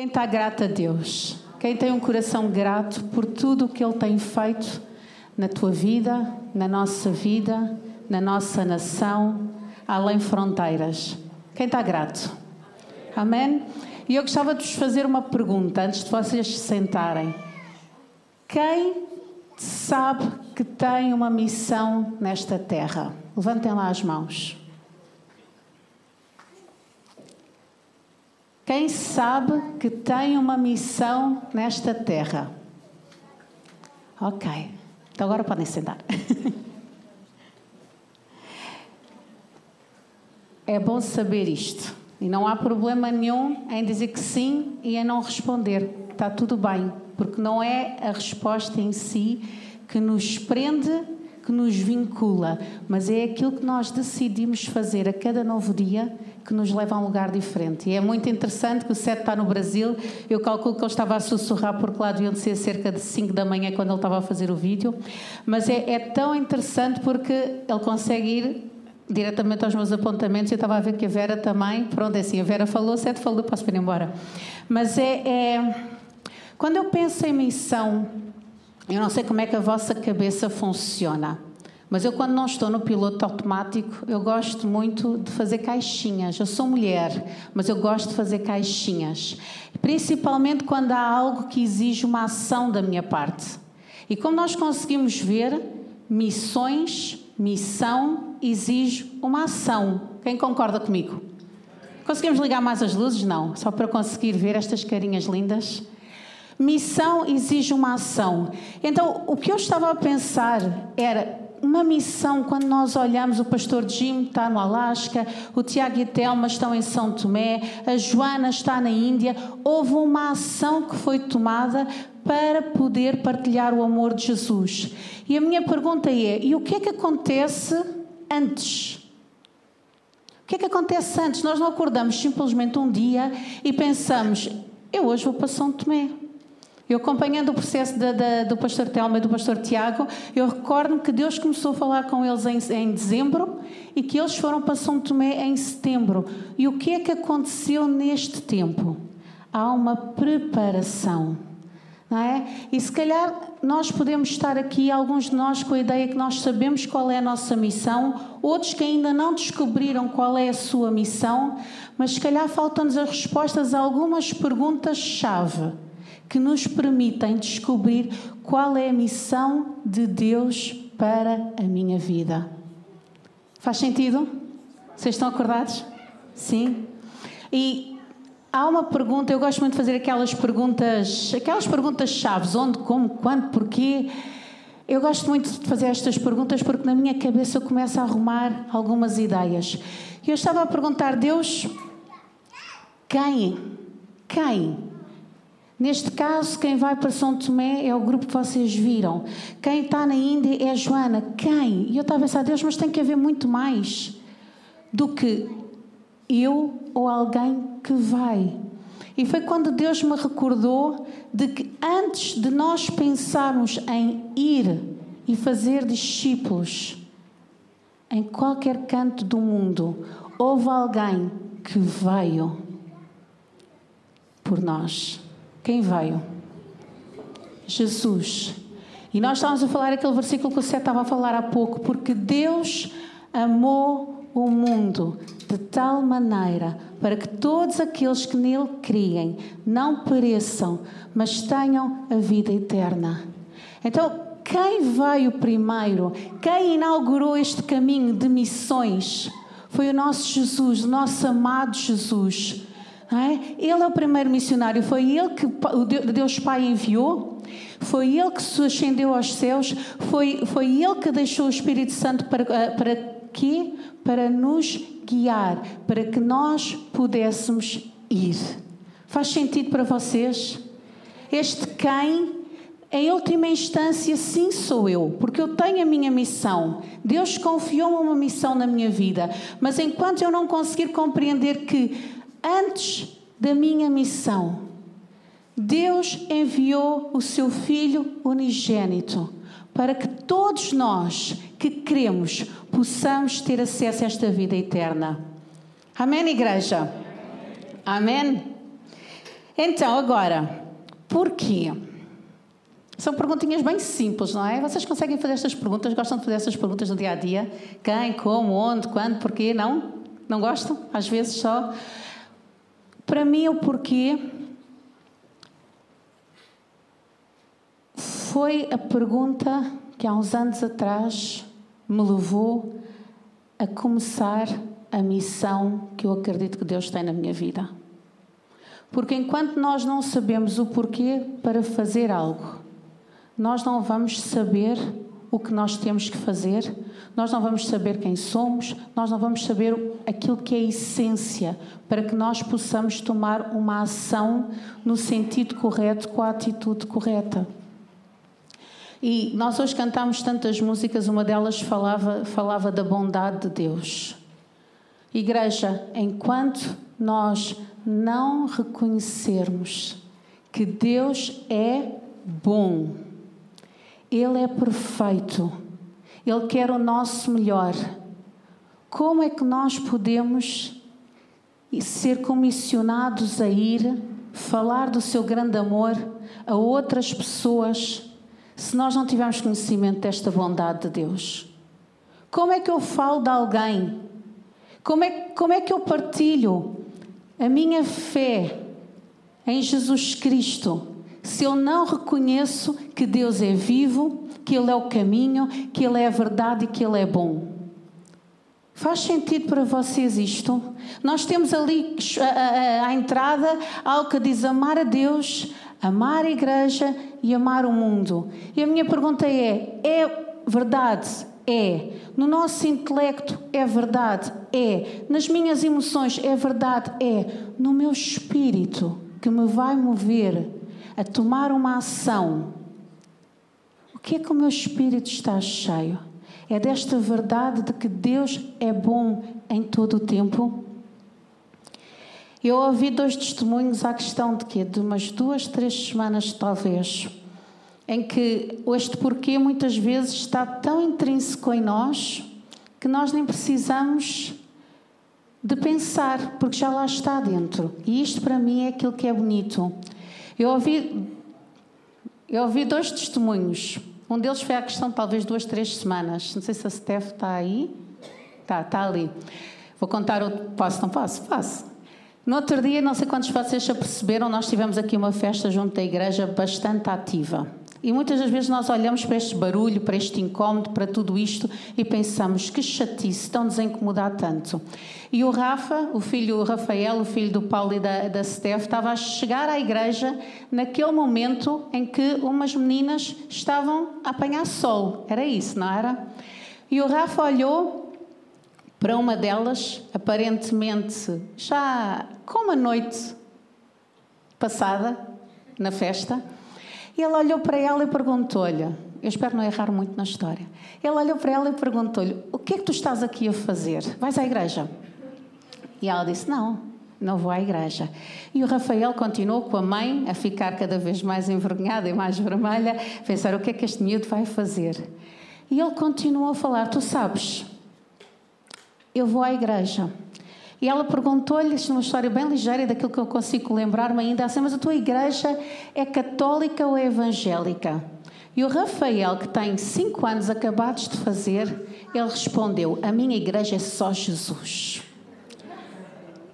Quem está grato a Deus? Quem tem um coração grato por tudo o que Ele tem feito na tua vida, na nossa vida, na nossa nação, além fronteiras? Quem está grato? Amém? E eu gostava de vos fazer uma pergunta antes de vocês se sentarem. Quem sabe que tem uma missão nesta terra? Levantem lá as mãos. Quem sabe que tem uma missão nesta terra? Ok. Então agora podem sentar. é bom saber isto. E não há problema nenhum em dizer que sim e em não responder. Está tudo bem. Porque não é a resposta em si que nos prende, que nos vincula, mas é aquilo que nós decidimos fazer a cada novo dia que nos leva a um lugar diferente. E é muito interessante que o Sete está no Brasil. Eu calculo que ele estava a sussurrar porque lá deviam ser cerca de 5 da manhã quando ele estava a fazer o vídeo. Mas é, é tão interessante porque ele consegue ir diretamente aos meus apontamentos. Eu estava a ver que a Vera também. Pronto, é assim, a Vera falou, o Sete falou, posso ir embora. Mas é, é. Quando eu penso em missão, eu não sei como é que a vossa cabeça funciona. Mas eu, quando não estou no piloto automático, eu gosto muito de fazer caixinhas. Eu sou mulher, mas eu gosto de fazer caixinhas. Principalmente quando há algo que exige uma ação da minha parte. E como nós conseguimos ver, missões, missão exige uma ação. Quem concorda comigo? Conseguimos ligar mais as luzes? Não. Só para conseguir ver estas carinhas lindas. Missão exige uma ação. Então, o que eu estava a pensar era uma missão, quando nós olhamos, o pastor Jim está no Alasca, o Tiago e Telma estão em São Tomé, a Joana está na Índia, houve uma ação que foi tomada para poder partilhar o amor de Jesus. E a minha pergunta é: e o que é que acontece antes? O que é que acontece antes? Nós não acordamos simplesmente um dia e pensamos: eu hoje vou para São Tomé. Eu acompanhando o processo do pastor Telma e do pastor Tiago, eu recordo que Deus começou a falar com eles em, em, dezembro e que eles foram para São Tomé em setembro. E o que é que aconteceu neste tempo? Há uma preparação. Não é? E se calhar nós podemos estar aqui, alguns de nós, com a ideia que nós sabemos qual é a nossa missão, outros que ainda não descobriram qual é a sua missão, mas se calhar faltam-nos as respostas a algumas perguntas-chave que nos permitem descobrir qual é a missão de Deus para a minha vida. Faz sentido? Vocês estão acordados? Sim? E há uma pergunta, eu gosto muito de fazer aquelas perguntas, aquelas perguntas chaves, onde, como, quando, porquê. Eu gosto muito de fazer estas perguntas porque na minha cabeça eu começo a arrumar algumas ideias. E eu estava a perguntar, Deus, quem? Quem Neste caso, quem vai para São Tomé é o grupo que vocês viram. Quem está na Índia é a Joana. Quem? E eu estava a pensar, Deus, mas tem que haver muito mais do que eu ou alguém que vai. E foi quando Deus me recordou de que antes de nós pensarmos em ir e fazer discípulos em qualquer canto do mundo, houve alguém que veio por nós. Quem veio? Jesus. E nós estávamos a falar aquele versículo que o Seth estava a falar há pouco, porque Deus amou o mundo de tal maneira para que todos aqueles que nele criem não pereçam, mas tenham a vida eterna. Então, quem veio primeiro, quem inaugurou este caminho de missões, foi o nosso Jesus, o nosso amado Jesus. É? Ele é o primeiro missionário, foi ele que Deus Pai enviou, foi ele que se ascendeu aos céus, foi, foi ele que deixou o Espírito Santo para, eh, para quê? Para nos guiar, para que nós pudéssemos ir. Faz sentido para vocês? Este quem, em última instância, sim sou eu, porque eu tenho a minha missão. Deus confiou-me uma missão na minha vida, mas enquanto eu não conseguir compreender que antes da minha missão, Deus enviou o seu Filho unigênito para que todos nós que cremos possamos ter acesso a esta vida eterna. Amém, igreja? Amém? Então, agora, porquê? São perguntinhas bem simples, não é? Vocês conseguem fazer estas perguntas? Gostam de fazer estas perguntas no dia a dia? Quem, como, onde, quando, porquê? Não? Não gostam? Às vezes só. Para mim, o porquê foi a pergunta que há uns anos atrás me levou a começar a missão que eu acredito que Deus tem na minha vida. Porque enquanto nós não sabemos o porquê para fazer algo, nós não vamos saber o que nós temos que fazer, nós não vamos saber quem somos, nós não vamos saber aquilo que é a essência para que nós possamos tomar uma ação no sentido correto, com a atitude correta. E nós hoje cantamos tantas músicas, uma delas falava, falava da bondade de Deus. Igreja, enquanto nós não reconhecermos que Deus é bom, Ele é perfeito, Ele quer o nosso melhor, como é que nós podemos ser comissionados a ir falar do seu grande amor a outras pessoas? se nós não tivermos conhecimento desta bondade de Deus? Como é que eu falo de alguém? Como é, como é que eu partilho a minha fé em Jesus Cristo se eu não reconheço que Deus é vivo, que Ele é o caminho, que Ele é a verdade e que Ele é bom? Faz sentido para vocês isto? Nós temos ali à entrada algo que diz amar a Deus, amar a igreja e amar o mundo. E a minha pergunta é: é verdade? É. No nosso intelecto é verdade? É. Nas minhas emoções é verdade? É. No meu espírito que me vai mover a tomar uma ação, o que é que o meu espírito está cheio? É desta verdade de que Deus é bom em todo o tempo? Eu ouvi dois testemunhos à questão de quê? De umas duas, três semanas, talvez, em que este porquê muitas vezes está tão intrínseco em nós que nós nem precisamos de pensar, porque já lá está dentro. E isto para mim é aquilo que é bonito. Eu ouvi, eu ouvi dois testemunhos. Um deles foi a questão talvez duas, três semanas. Não sei se a Steph está aí. Está, está ali. Vou contar o. Posso, não posso? Posso. No outro dia, não sei quantos de vocês já perceberam, nós tivemos aqui uma festa junto da igreja bastante ativa. E muitas das vezes nós olhamos para este barulho, para este incómodo, para tudo isto e pensamos que chatice, estão-nos a incomodar tanto. E o Rafa, o filho o Rafael, o filho do Paulo e da, da Steph, estava a chegar à igreja naquele momento em que umas meninas estavam a apanhar sol. Era isso, não era? E o Rafa olhou para uma delas, aparentemente já com uma noite passada na festa, ele olhou para ela e perguntou-lhe: Eu espero não errar muito na história. Ele olhou para ela e perguntou-lhe: O que é que tu estás aqui a fazer? Vais à igreja? E ela disse: Não, não vou à igreja. E o Rafael continuou com a mãe a ficar cada vez mais envergonhada e mais vermelha, a pensar: O que é que este miúdo vai fazer? E ele continuou a falar: Tu sabes eu vou à igreja. E ela perguntou-lhe, isto é uma história bem ligeira, daquilo que eu consigo lembrar-me ainda, assim, mas a tua igreja é católica ou é evangélica? E o Rafael, que tem cinco anos acabados de fazer, ele respondeu, a minha igreja é só Jesus.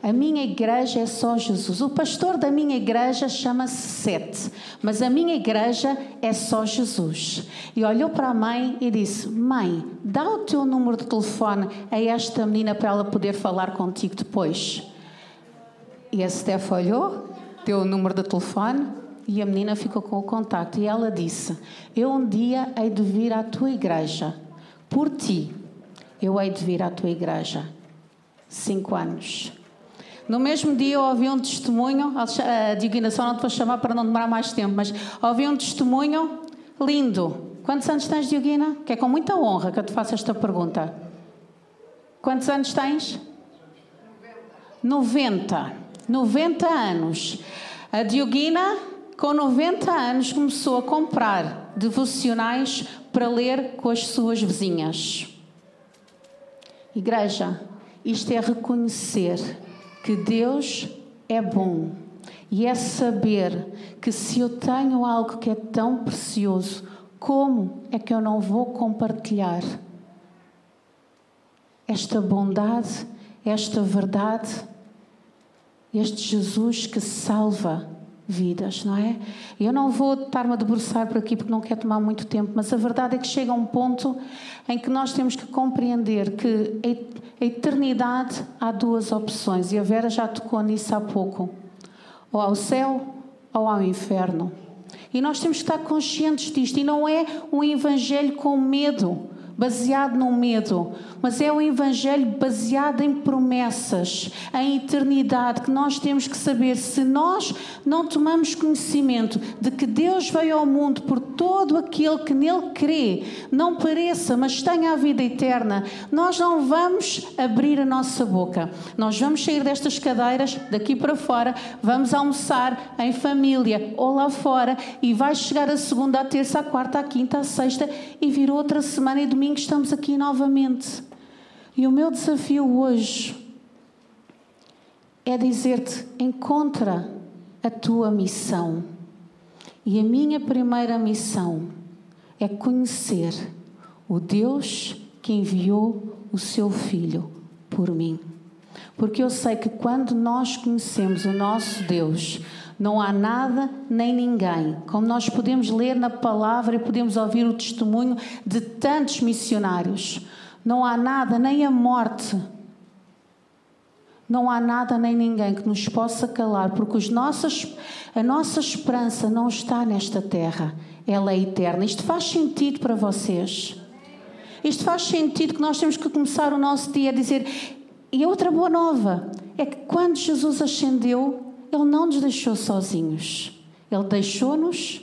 A minha igreja é só Jesus. O pastor da minha igreja chama-se Sete, mas a minha igreja é só Jesus. E olhou para a mãe e disse: Mãe, dá o teu número de telefone a esta menina para ela poder falar contigo depois. E a Steph olhou, deu o número de telefone e a menina ficou com o contacto. E ela disse: Eu um dia hei de vir à tua igreja. Por ti, eu hei de vir à tua igreja. Cinco anos. No mesmo dia ouvi um testemunho, a dignação não te vou chamar para não demorar mais tempo, mas ouvi um testemunho lindo. Quantos anos tens, Dioguina? Que é com muita honra que eu te faço esta pergunta. Quantos anos tens? 90. 90 anos. A Dioguina, com 90 anos, começou a comprar devocionais para ler com as suas vizinhas. Igreja, isto é reconhecer que Deus é bom. E é saber que se eu tenho algo que é tão precioso, como é que eu não vou compartilhar esta bondade, esta verdade, este Jesus que salva vidas, não é? Eu não vou estar-me a debruçar por aqui porque não quero tomar muito tempo, mas a verdade é que chega um ponto em que nós temos que compreender que a eternidade há duas opções, e a Vera já tocou nisso há pouco: ou ao céu ou ao inferno. E nós temos que estar conscientes disto, e não é um evangelho com medo baseado no medo, mas é um evangelho baseado em promessas, em eternidade, que nós temos que saber se nós não tomamos conhecimento de que Deus veio ao mundo por todo aquele que nele crê, não pareça, mas tenha a vida eterna, nós não vamos abrir a nossa boca. Nós vamos sair destas cadeiras, daqui para fora, vamos almoçar em família ou lá fora e vai chegar a segunda, a terça, a quarta, a quinta, a sexta e vir outra semana e domingo domingo estamos aqui novamente. E o meu desafio hoje é dizer-te: encontra a tua missão. E a minha primeira missão é conhecer o Deus que enviou o seu Filho por mim. Porque eu sei que quando nós conhecemos o nosso Deus, não há nada nem ninguém. Como nós podemos ler na palavra e podemos ouvir o testemunho de tantos missionários. Não há nada, nem a morte. Não há nada nem ninguém que nos possa calar, porque os nossos, a nossa esperança não está nesta terra, ela é eterna. Isto faz sentido para vocês? Isto faz sentido que nós temos que começar o nosso dia a dizer. E outra boa nova é que quando Jesus ascendeu, ele não nos deixou sozinhos. Ele deixou-nos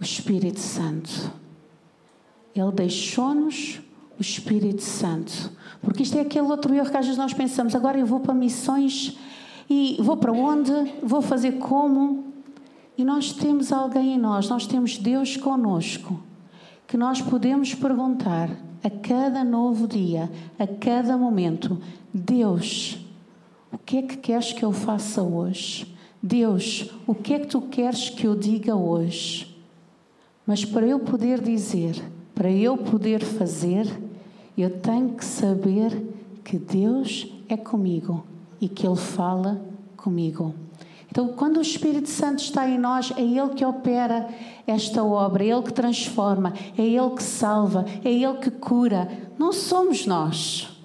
o Espírito Santo. Ele deixou-nos o Espírito Santo. Porque isto é aquele outro erro que às vezes nós pensamos: agora eu vou para missões e vou para onde? Vou fazer como? E nós temos alguém em nós, nós temos Deus conosco, que nós podemos perguntar a cada novo dia, a cada momento: Deus, o que é que queres que eu faça hoje? Deus, o que é que tu queres que eu diga hoje? Mas para eu poder dizer, para eu poder fazer, eu tenho que saber que Deus é comigo e que Ele fala comigo. Então, quando o Espírito Santo está em nós, é Ele que opera esta obra, é Ele que transforma, é Ele que salva, é Ele que cura. Não somos nós.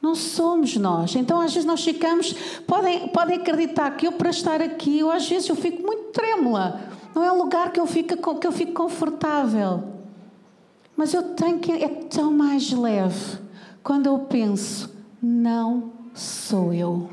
Não somos nós. Então, às vezes, nós ficamos. Podem, podem acreditar que eu, para estar aqui, eu, às vezes, eu fico muito trêmula. Não é um lugar que eu fico, que eu fico confortável. Mas eu tenho que. É tão mais leve quando eu penso: não sou eu.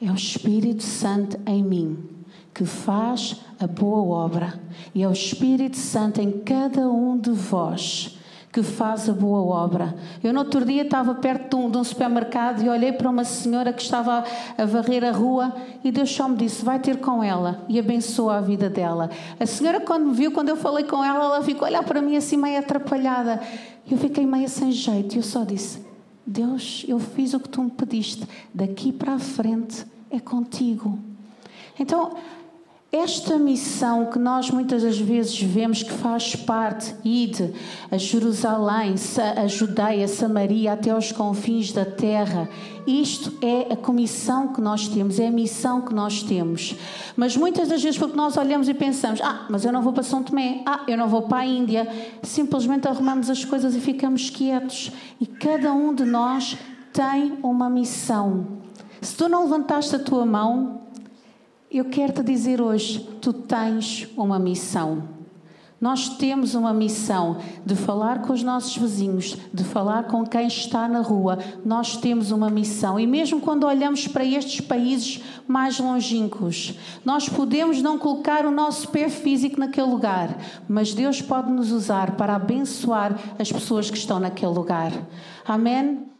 É o Espírito Santo em mim que faz a boa obra. E é o Espírito Santo em cada um de vós que faz a boa obra. Eu no outro dia estava perto de um, de um, supermercado e olhei para uma senhora que estava a varrer a rua e Deus só me disse, vai ter com ela e abençoa a vida dela. A senhora quando me viu, quando eu falei com ela, ela ficou a olhar para mim assim meio atrapalhada. Eu fiquei meio sem jeito e eu só disse, Deus, eu fiz o que tu me pediste, daqui para a frente é contigo. Então, esta missão que nós muitas das vezes vemos que faz parte, ide a Jerusalém, a Judeia, Samaria, até aos confins da terra, isto é a comissão que nós temos, é a missão que nós temos. Mas muitas das vezes, porque nós olhamos e pensamos, ah, mas eu não vou para São Tomé, ah, eu não vou para a Índia, simplesmente arrumamos as coisas e ficamos quietos. E cada um de nós tem uma missão. Se tu não levantaste a tua mão, eu quero te dizer hoje: tu tens uma missão. Nós temos uma missão de falar com os nossos vizinhos, de falar com quem está na rua. Nós temos uma missão. E mesmo quando olhamos para estes países mais longínquos, nós podemos não colocar o nosso pé físico naquele lugar, mas Deus pode nos usar para abençoar as pessoas que estão naquele lugar. Amém?